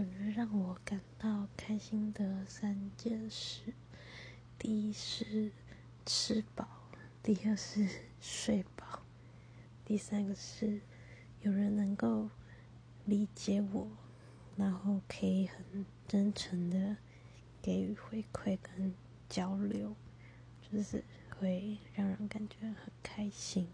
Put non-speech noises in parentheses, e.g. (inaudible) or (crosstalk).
能让我感到开心的三件事：第一是吃饱，第二是 (laughs) 睡饱，第三个是有人能够理解我，然后可以很真诚的给予回馈跟交流，就是会让人感觉很开心。